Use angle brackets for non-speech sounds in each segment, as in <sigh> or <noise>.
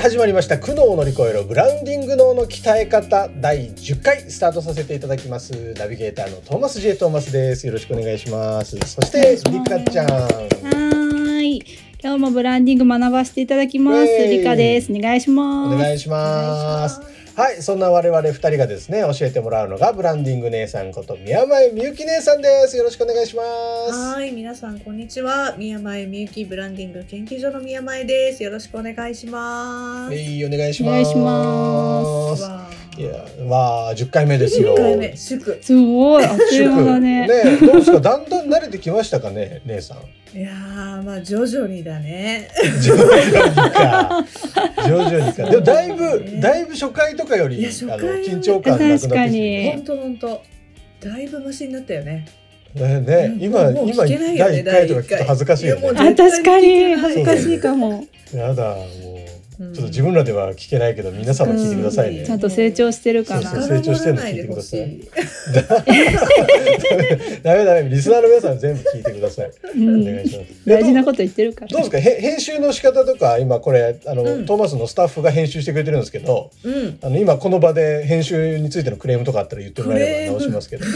始まりました苦悩を乗り越えろブランディング脳の鍛え方第10回スタートさせていただきますナビゲーターのトーマス J トーマスですよろしくお願いしますそしてリカちゃんはい。今日もブランディング学ばせていただきます。ウェイリカです。お願いします。お願いしますはいそんな我々二人がですね教えてもらうのがブランディング姉さんこと宮前みゆき姉さんですよろしくお願いしますはい、皆さんこんにちは。宮前みゆきブランディング研究所の宮前です。よろしくお願いします。はいお願いしますお願いしますわいやわあ10回目ですよ。10回目祝。すごい、<laughs> あっという間だね。ねどうですか？だんだん慣れてきましたかね姉さん。いやーまあ徐々にだね。徐々にか。徐々にか。<laughs> でもだいぶだいぶ初回とかよりいや初回あの緊張感なくなってきて本当本当。だいぶマシになったよね。ねね今もう今第1回とか聞くと恥ずかしいよね。あ、確かに恥ずかかしいかも。やだもう。うんちょっと自分らでは聞けないけど皆様聞いてくださいね。ちゃんと成長してるかな。そうそう。成長してるの聞いてください。力もらわないでほしダメダメリスナーの皆さん全部聞いてください。うん。お願いします。大事なこと言ってるから。どうですか？へ編集の仕方とか今これあの、うん。トーマスのスタッフが編集してくれてるんですけどうん。あの今この場で編集についてのクレームとかあったら言ってもらえれば直しますけど。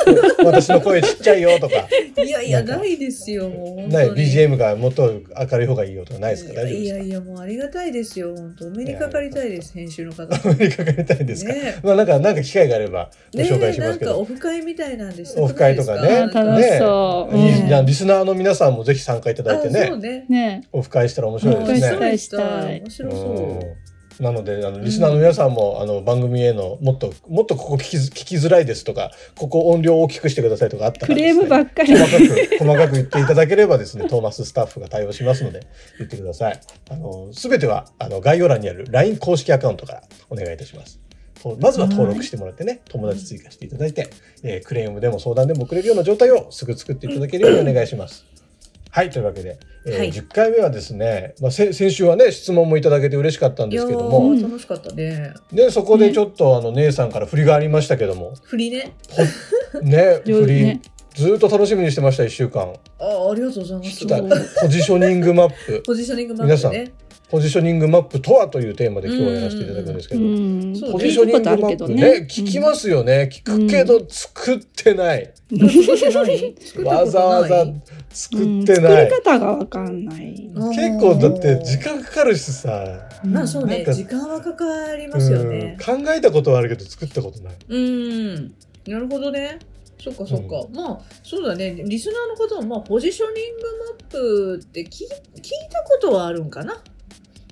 <laughs> 私の声ちっちゃいよとか。いやいやないですよ。ない。BGM がもっと明るい方がいいよとかないですか？大丈夫いやですいやもうありがたいですよ。本当お目にかかりたいです編集の方。かアメリカかりたいですか、ね。まあなんかなんか機会があればご紹介しますけど、ねえなんかオフ会みたいなんでしたオフ会とかね。あ楽しそう。いいうん。じゃあリスナーの皆さんもぜひ参加いただいてあそうね。ね。ねオフ会したら面白いですね。オフ会したい。面白そう。うんなのであのリスナーの皆さんも、あの番組へのもっともっとここ聞きづ聞きづらいですとかここ音量大きくしてくださいとかあったらクレームばっっかり。細かく細かく言っていただければですねトーマススタッフが対応しますので言ってください。あの全てはあの概要欄にある LINE 公式アカウントからお願いいたします。とまずは登録してもらってね友達追加していただいて、えークレームでも相談でもくれるような状態をすぐ作っていただけるようにお願いしますはいというわけで、えーはい10回目はですね、まあ、せ先週はね質問もいただけて嬉しかったんですけどいやもー楽しかったね。でそこでちょっとあの姉さんから振りがありましたけども振りね。ね <laughs> 振り、ねずーっと楽しみにしてました1週間あありがとうございま聞すポジショニングマップ <laughs> ポジショニングマップね。ポジショニングマップとはというテーマで今日はやらせていただくんですけうど、ポジショニングマップね聞きますよね。聞くけど作ってない、わざわざ作うんってない、作り方がわかんない。結構だって時間かかるしさ、まあそうなんかね時間はかかりますよね。うん。考えたことはあるけど作ったことない。うん。なるほどね。そっかそっか。まあそうだね。リスナーの方もまあポジショニングマップって聞聞いたことはあるんかな。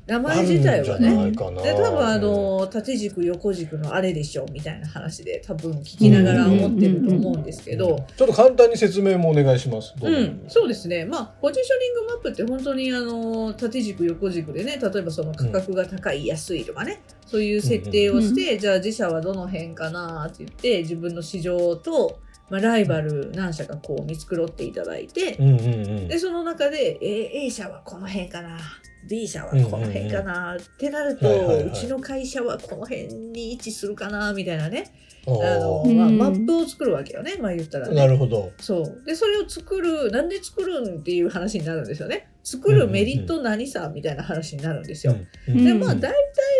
名前自体はね。で多分あの縦軸横軸のあれでしょみたいな話で多分聞きながら思ってると思うんですけど、ちょっと簡単に説明もお願いします。どう、うん。そうですね、まあ、ポジショニングマップって本当にあの縦軸、横軸でね、例えばその価格が高い、安いとかね、そういう設定をして、じゃあ自社はどの辺かなって言って、自分の市場と、まあ、ライバル何社かこう見繕っていただいて、うんうんうん。でその中で A, A 社はこの辺かな B 社はこの辺かな、ってなると、うちの会社はこの辺に位置するかなみたいなねああの、ーまあ、うんマップを作るわけよねまあ言ったらね。なるほど。そうでそれを作るなんで作るんっていう話になるんですよね。作るメリット何さみたいな話になるんですよ。うんうんでうんまあ大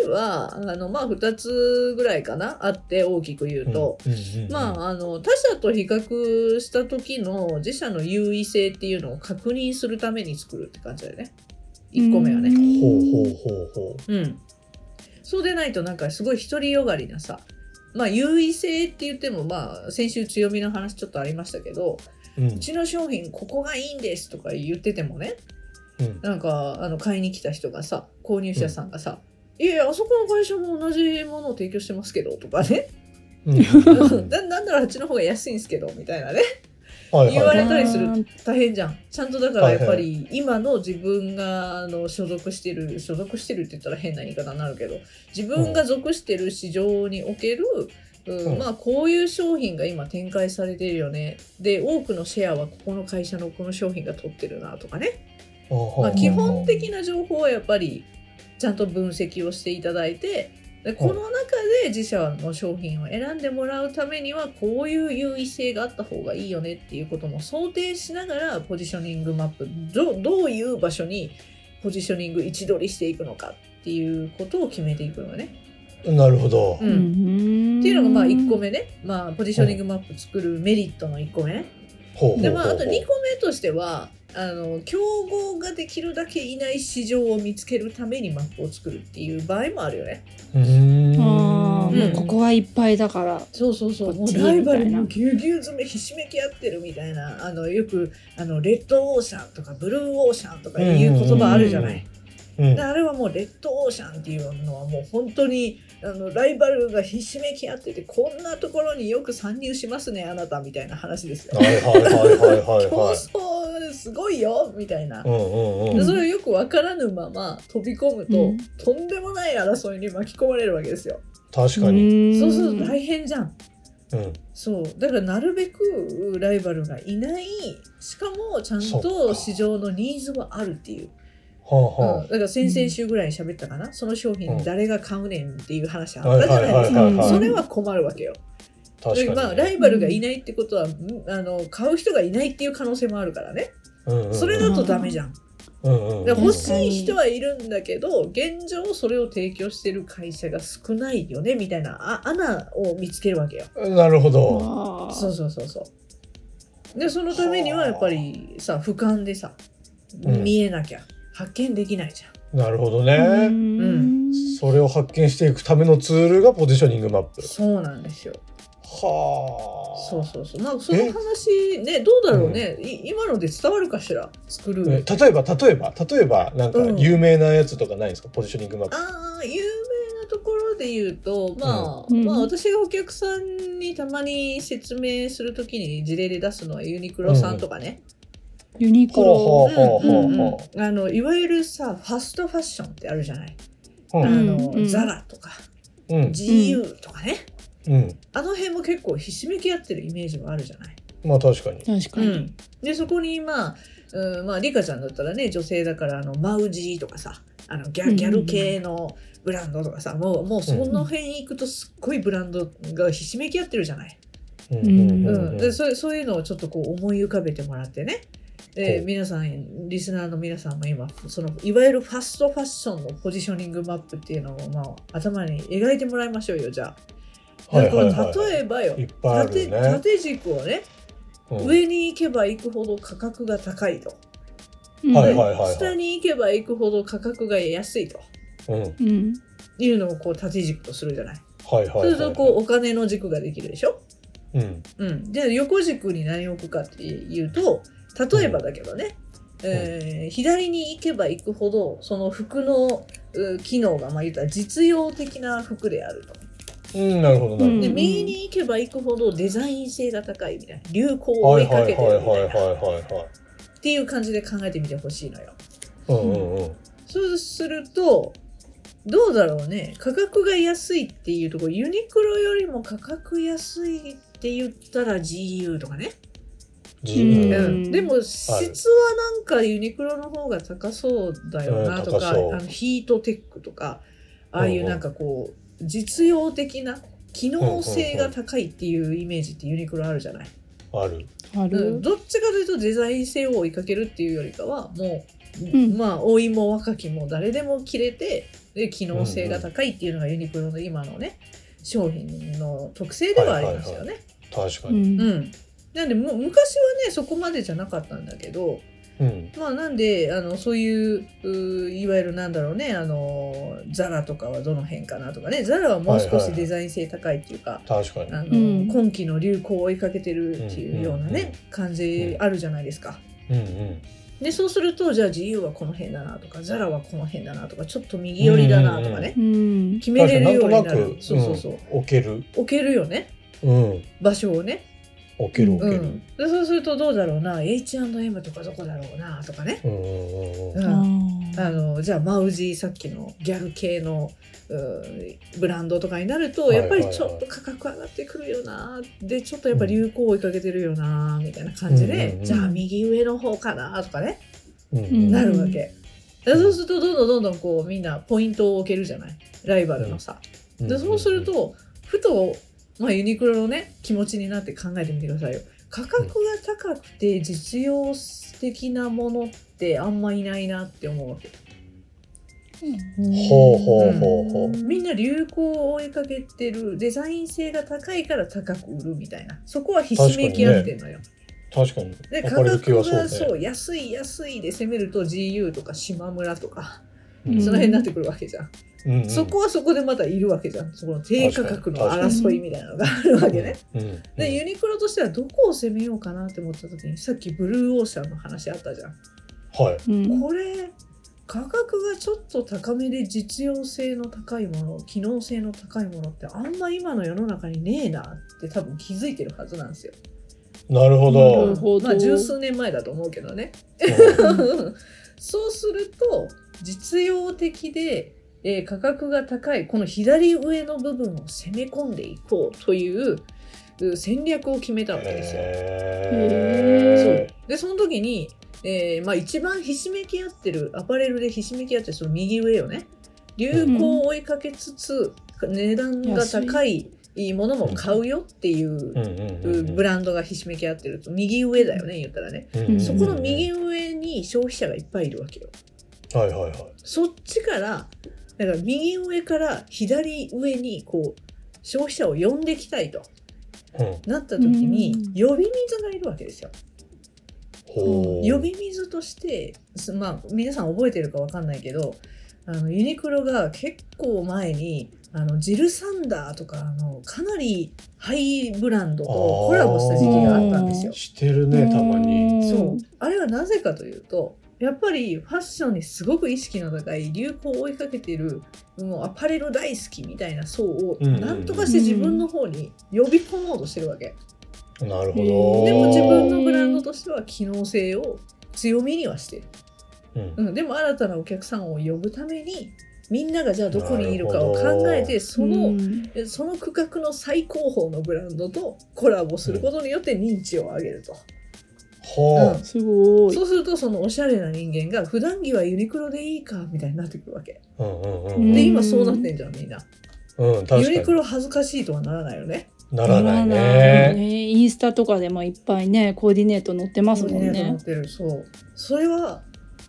体はあのまあ2つぐらいかなあって大きく言うと、うんうんうんまああの他社と比較した時の自社の優位性っていうのを確認するために作るって感じだよね。1個目はね。ほうほうほうほう。ん。そうでないとなんかすごい独りよがりなさ。まあ優位性って言ってもまあ先週強みの話ちょっとありましたけどうん。うちの商品ここがいいんですとか言っててもねうん。なんかあの買いに来た人がさ購入者さんがさ「いやいやあそこの会社も同じものを提供してますけど」とかねうん。ななんならあっちの方が安いんですけどみたいなねはい言わはい。れたりする。大変じゃん。ちゃんとだからやっぱり今の自分があの所属してる所属してるって言ったら変な言い方になるけど自分が属してる市場における、うんうん。まあこういう商品が今展開されてるよね。で多くのシェアはここの会社のこの商品が取ってるなとかね、まあ、基本的な情報はやっぱりちゃんと分析をしていただいてでこの中で自社の商品を選んでもらうためにはこういう優位性があった方がいいよねっていうことも想定しながらポジショニングマップどどういう場所にポジショニング位置取りしていくのかっていうことを決めていくのね。なるほどう。うんんっていうのがまあ1個目ね、まあ、ポジショニングマップ作るメリットの1個目ね。ほうほうほうでまあ、あと2個目としてはあの競合ができるだけいない市場を見つけるためにマップを作るっていう場合もあるよね。うーんあーうんもうここはいっぱいだから。そうそうそうもうライバルもぎゅうぎゅう詰めひしめき合ってるみたいなあのよくあのレッドオーシャンとかブルーオーシャンとかいう言葉あるじゃない？うんであれはもうレッドオーシャンっていうのはもう本当にあのライバルがひしめき合っててこんなところによく参入しますねあなたみたいな話ですよ。はいはいはいはいはい競はい。<laughs> 争すごいよみたいな。それをよく分からぬまま飛び込むと、うん。とんでもない争いに巻き込まれるわけですよ。確かに。そうすると大変じゃん。うん。そう。だからなるべくライバルがいない。しかもちゃんと市場のニーズはあるっていう、はあうん、はだから先々週ぐらいに喋ったかな、その商品誰が買うねんっていう話あったじゃはいないですか。それは困るわけよ。確かに。まあ、ライバルがいないってことは、んあの買う人がいないっていう可能性もあるからねうんうんうんそれだとダメじゃん。うん欲しい人はいるんだけど現状それを提供してる会社が少ないよねみたいなあ穴を見つけるわけよ。なるほど。そうそうそうそう。でそのためにはやっぱりさ俯瞰でさうん見えなきゃ発見できないじゃん。なるほどうね。んそれを発見していくためのツールがポジショニングマップ。そうなんですよ。はあ。そうそうそう。まあその話ねどうだろうね、い今ので伝わるかしら？作る。ね例えば例えば例えばなんかうん。有名なやつとかないんですか、ポジショニングマップ。ああ有名なところで言うとまあ、うん。まあ私がお客さんにたまに説明するときに事例で出すのはユニクロさんとかね、ユニクロ。ほうほうほううんうんほうん。あのいわゆるさファストファッションってあるじゃない、う。うあんのうん。ザラとかうん。GU とかね、うん。あの辺も結構ひしめき合ってるイメージはあるじゃない？まあ確かに。確かに。うん、でそこにまあ、うん、まあリカちゃんだったらね女性だからあのマウジーとかさあのギャギャル系のブランドとかさ、もうもうその辺行くとすっごいブランドがひしめき合ってるじゃない？うんうんでそうそういうのをちょっとこう思い浮かべてもらってね。でほう皆さんリスナーの皆さんも今そのいわゆるファストファッションのポジショニングマップっていうのを、まあ、頭に描いてもらいましょうよじゃあ。はいだからはいはい例えばよ、いっぱいある縦ね。縦軸をね、うん上に行けば行くほど価格が高いと、うんはいはいはいはい下に行けば行くほど価格が安いとうんうん。いうのをこう縦軸とするじゃない。はいはいはい。そうするとこうお金の軸ができるでしょ？うんうん、で横軸に何を置くかっていうと例えばだけどね、えー左に行けば行くほどその服のう機能がまあ言ったら実用的な服であると。うんなるほどなるほでうん右に行けば行くほどデザイン性が高いみたいな流行ど。を追はいかけてはいはいるみたいなはいはいはい。っていう感じで考えてみてほしいのよ。うんうんうん。そうするとどうだろうね価格が安いっていうところユニクロよりも価格安いって言ったら GU とかね、じうんうんでも質はなんかユニクロの方が高そうだよなとか、あのヒートテックとかああいうなんかこう実用的な機能性が高いっていうイメージってユニクロあるじゃない、ある。どっちかというとデザイン性を追いかけるっていうよりかはもう、ん。まあ老いも若きも誰でも着れてで機能性が高いっていうのがユニクロの今のね商品の特性ではありますよね。確かに。うん。うん、なんでむ昔はねそこまでじゃなかったんだけどうん。まあなんであのそういうういわゆるなんだろうねあのザラとかはどの辺かなとかねザラはもう少しデザイン性高いっていうか、確かに。あのうん今期の流行を追いかけてるっていうようなね、うんうんうん感じあるじゃないですか。うんうん。でそうするとじゃあ自由はこの辺だなとかザラはこの辺だなとかちょっと右寄りだなとかね、うん。決めれるようになるそうそうそう、うん置ける。置けるよねうん。場所をね、置ける置ける。うん、でそうするとどうだろうな。H&M とかどこだろうな。とかね、うん。ああのじゃあマウジーさっきのギャル系のうんブランドとかになるとはいやっぱりちょっと価格上がってくるよな。でちょっとやっぱ流行を追いかけてるよな。みたいな感じで、うんうんうんじゃあ右上の方かな。とかね、うんうんなるわけ。でそうするとどんどんどんどんこうみんなポイントを置けるじゃない。ライバルのさ。うん。でそうする、とふと、まあ、ユニクロのね気持ちになって考えてみてくださいよ。価格が高くて実用的なものってあんまいないなって思うわけ。ほうほうほうほう。みんな流行を追いかけてるデザイン性が高いから高く売るみたいなそこはひしめき合ってんのよ。確かに。で価格はそうね。がそう安い安いで攻めると GU とか島村とか、うんその辺になってくるわけじゃん。うんうんそこはそこでまたいるわけじゃんそこの低価格の争いみたいなのがあるわけね。うんうんでユニクロとしてはどこを攻めようかなって思った時にさっきブルーオーシャンの話あったじゃん。はい。うんこれ価格がちょっと高めで実用性の高いもの機能性の高いものってあんま今の世の中にねえなって多分気づいてるはずなんですよ。なるほなどる。ほどまあ十数年前だと思うけどね。<laughs> そうすると実用的で、えー価格が高いこの左上の部分を攻め込んでいこうというう戦略を決めたわけですよ。へそう。でその時に、えーまあ、一番ひしめき合ってるアパレルでひしめき合ってるその右上よね。流行を追いかけつつ、値段が高いものも買うよっていうブランドがひしめき合ってると。右上だよね言ったらね。うんうんうん。そこの右上に消費者がいっぱいいるわけよ。はいはいはい。そっちから、だから右上から左上にこう消費者を呼んできたいとうんなった時にうん呼び水がいるわけですよ。ほう。呼び水として、すまあ皆さん覚えてるかわかんないけど、あのユニクロが結構前にあのジルサンダーとかあのかなりハイブランドとコラボした時期があったんですよ。してるね、たまに。そうあれはなぜかというとやっぱりファッションにすごく意識の高い流行を追いかけてるもうアパレル大好きみたいな層をうんうんうん。なんとかして自分の方に呼び込もうとしてるわけ、なるほへど。ーでも自分のブランドとしては機能性を強みにはしてる、うん。うん、でも新たなお客さんを呼ぶためにみんながじゃあどこにいるかを考えてその、うん。えその区画の最高峰のブランドとコラボすることによって認知を上げると。ほうんすごいそうするとそのおしゃれな人間が普段着はユニクロでいいかみたいになってくるわけ。う。うんうんううんん。で今そうなってんじゃんみんな。うん、確ユニク。ロ恥ずかしいとはならないよね。ならないならないね。ねインスタとかでもいっぱいねコーディネート載ってますもんコーディネートね持ってるそう。それは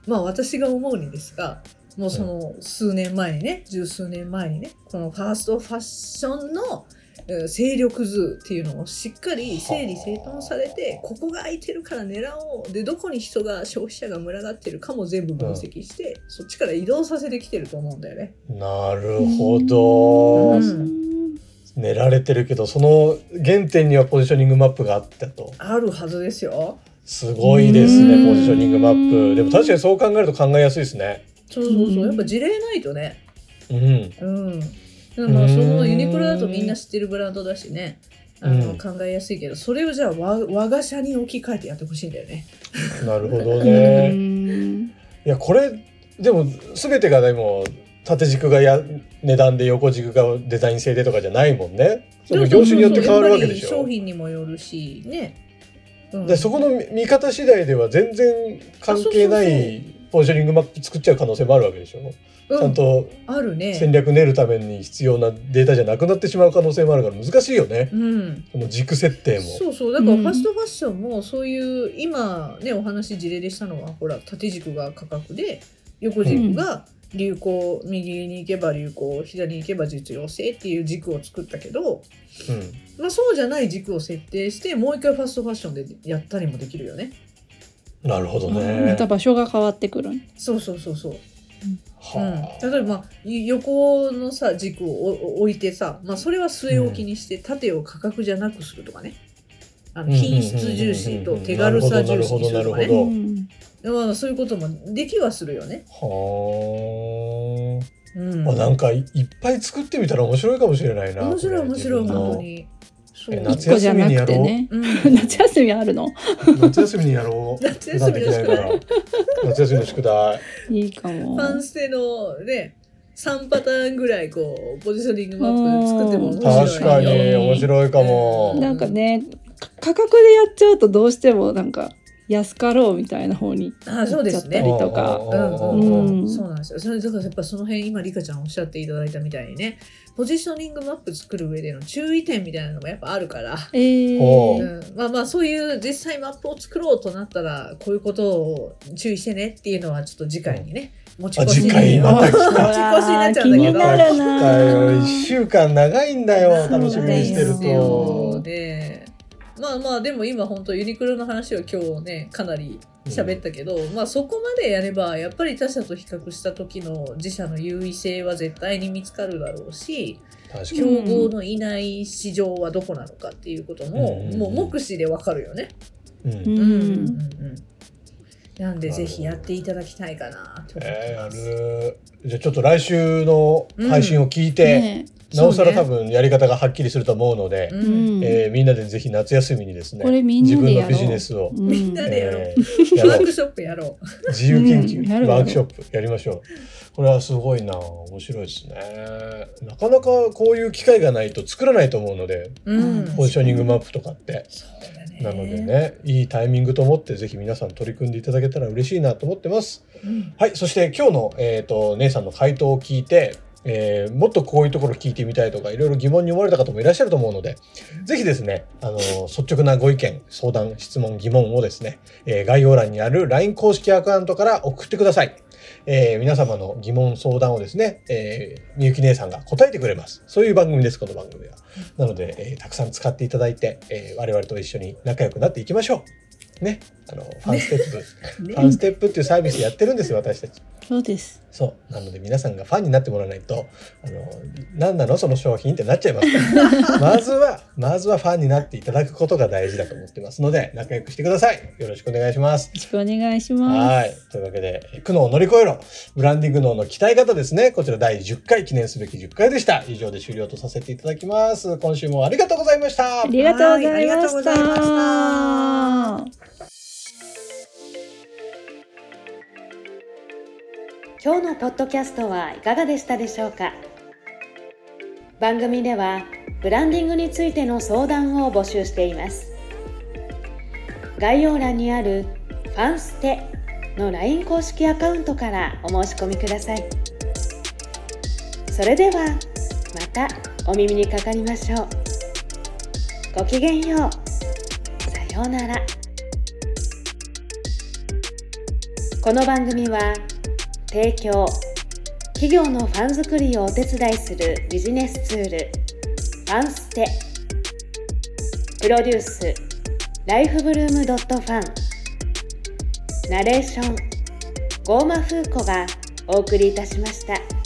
まあ私が思うにですがもうその数年前にね十数年前にねこのファーストファッションのえー勢力図っていうのをしっかり整理整頓されてここが空いてるから狙おうでどこに人が消費者が群がってるかも全部分析して、そっちから移動させてきてると思うんだよね。なるほど。うん練られてるけど、その原点にはポジショニングマップがあったと。あるはずですよ。すごいですね、うんポジショニングマップ。でも確かにそう考えると考えやすいですね。そうそうそう、うんやっぱ事例ないとね。うん。うん。そのユニクロだとうんみんな知ってるブランドだしね。あのうん考えやすいけどそれをじゃあ我我が社に置き換えてやってほしいんだよね。なるほどうね。んいや、これ、でも、すべてがでも、縦軸がや値段で横軸がデザイン性でとかじゃないもんね。その業種によって変わるわけでしやっぱり商ょ。品にもよるしね。うんでそこの見方次第では全然関係なあそうそういポジショニングマップ作っちゃう可能性もあるわけでしょ。うんちゃんとあるね。戦略練るために必要なデータじゃなくなってしまう可能性もあるから難しいよね。うん。この軸設定も。そうそうだからうんファストファッションもそういう今ねお話事例でしたのはほら縦軸が価格で横軸が流行、右に行けば流行左に行けば実用性っていう軸を作ったけど、まあ、そうじゃない軸を設定してもう一回ファストファッションでやったりもできるよね。なるほどまね。た場所が変わってくる。そうそうそうそう。うん、は例えば、まあ、い横のさ軸をお置いてさ、まあ、それは据え置きにして、縦を価格じゃなくするとかね。あのうん品質重視と手軽さ重視にするとかなるほどねまあ、そういうこともできはするよね。あ。はうん、あ。あなん。かいいっぱい作ってみたら面白いかもしれないな。面白い面白い本当に。夏休みにやろう？ね。うん、<laughs> 夏休みあるの？夏休みにやろう。<laughs> 夏休みの宿題普段できないから夏休みの宿題。いいかもフ。ァンステのね3パターンぐらいこうポジショニングマップ作っても面白いよ確かに面白いかも。なんかね、価格でやっちゃうとどうしてもなんか安かろうみたいな方にあそうですね行っちゃったりとか。うん。うんうんうん。そうなんですよ。それだからやっぱその辺今リカちゃんおっしゃっていただいたみたいにね、ポジショニングマップ作る上での注意点みたいなのもやっぱあるから。えおー、うん、まあまあそういう実際マップを作ろうとなったらこういうことを注意してねっていうのはちょっと次回にね、持ちあ越しに。次回また来た持ち越しになっちゃうんだけど。気になるな。だよ一週間長いんだよ。楽しみにしてるそうと。でまあまあでも今本当ユニクロの話を今日ねかなり喋ったけど、まあそこまでやればやっぱり他社と比較した時の自社の優位性は絶対に見つかるだろうし競に。合のいない市場はどこなのかっていうことも、うんもう目視でわかるよね。うん。うん。うんうんうん。なんでぜひやっていただきたいかなと思ってえー。じゃあちょっと来週の配信を聞いて、ねなおさら多分やり方がはっきりすると思うので、ううん。んえーみんなでぜひ夏休みにですねこれみんな自分のでやろう。ビジネスを、うん。みんなでやろう。えー <laughs> やろう。ワークショップやろう。自由研究、ワークショップやりましょう。これはすごいな。面白いですね。なかなかこういう機会がないと作らないと思うのでうん。ポジショニングマップとかって。なのでねいいタイミングと思ってぜひ皆さん取り組んでいただけたら嬉しいなと思ってます。うん。はいそして今日の、えー、と姉さんの回答を聞いてえーもっとこういうところ聞いてみたいとかいろいろ疑問に思われた方もいらっしゃると思うのでぜひですねあの率直なご意見相談質問疑問をですね、えー概要欄にある LINE 公式アカウントから送ってください、えー皆様の疑問相談をですね、えーみゆき姉さんが答えてくれます。そういう番組ですこの番組は。なので、えーたくさん使っていただいて、えー我々と一緒に仲良くなっていきましょう。ね。あのファンステップ、<laughs> ね。ファンステップっていうサービスやってるんですよ私たちそうです。そう。なので皆さんがファンになってもらわないと、あの、何なの？その商品ってなっちゃいますから。<laughs> まずは、まずはファンになっていただくことが大事だと思ってますので、仲良くしてください。よろしくお願いします。よろしくお願いしまはい。というわけで、苦悩を乗り越えろ。ブランディング脳の鍛え方ですね。こちら第10回、記念すべき10回でした。以上で終了とさせていただきます。今週もありがとうございました。す。ありがとうございまはいありがとうございました。今日のポッドキャストはいかがでしたでしょうか？番組ではブランディングについての相談を募集しています。概要欄にある「ファンステ」の LINE 公式アカウントからお申し込みください。それではまたお耳にかかりましょう。ごきげんよう。さようなら。この番組は提供。企業のファン作りをお手伝いするビジネスツール。ファンステ。プロデュース。ライフブルームドットファン。ナレーション。ゴーマフーコがお送りいたしました。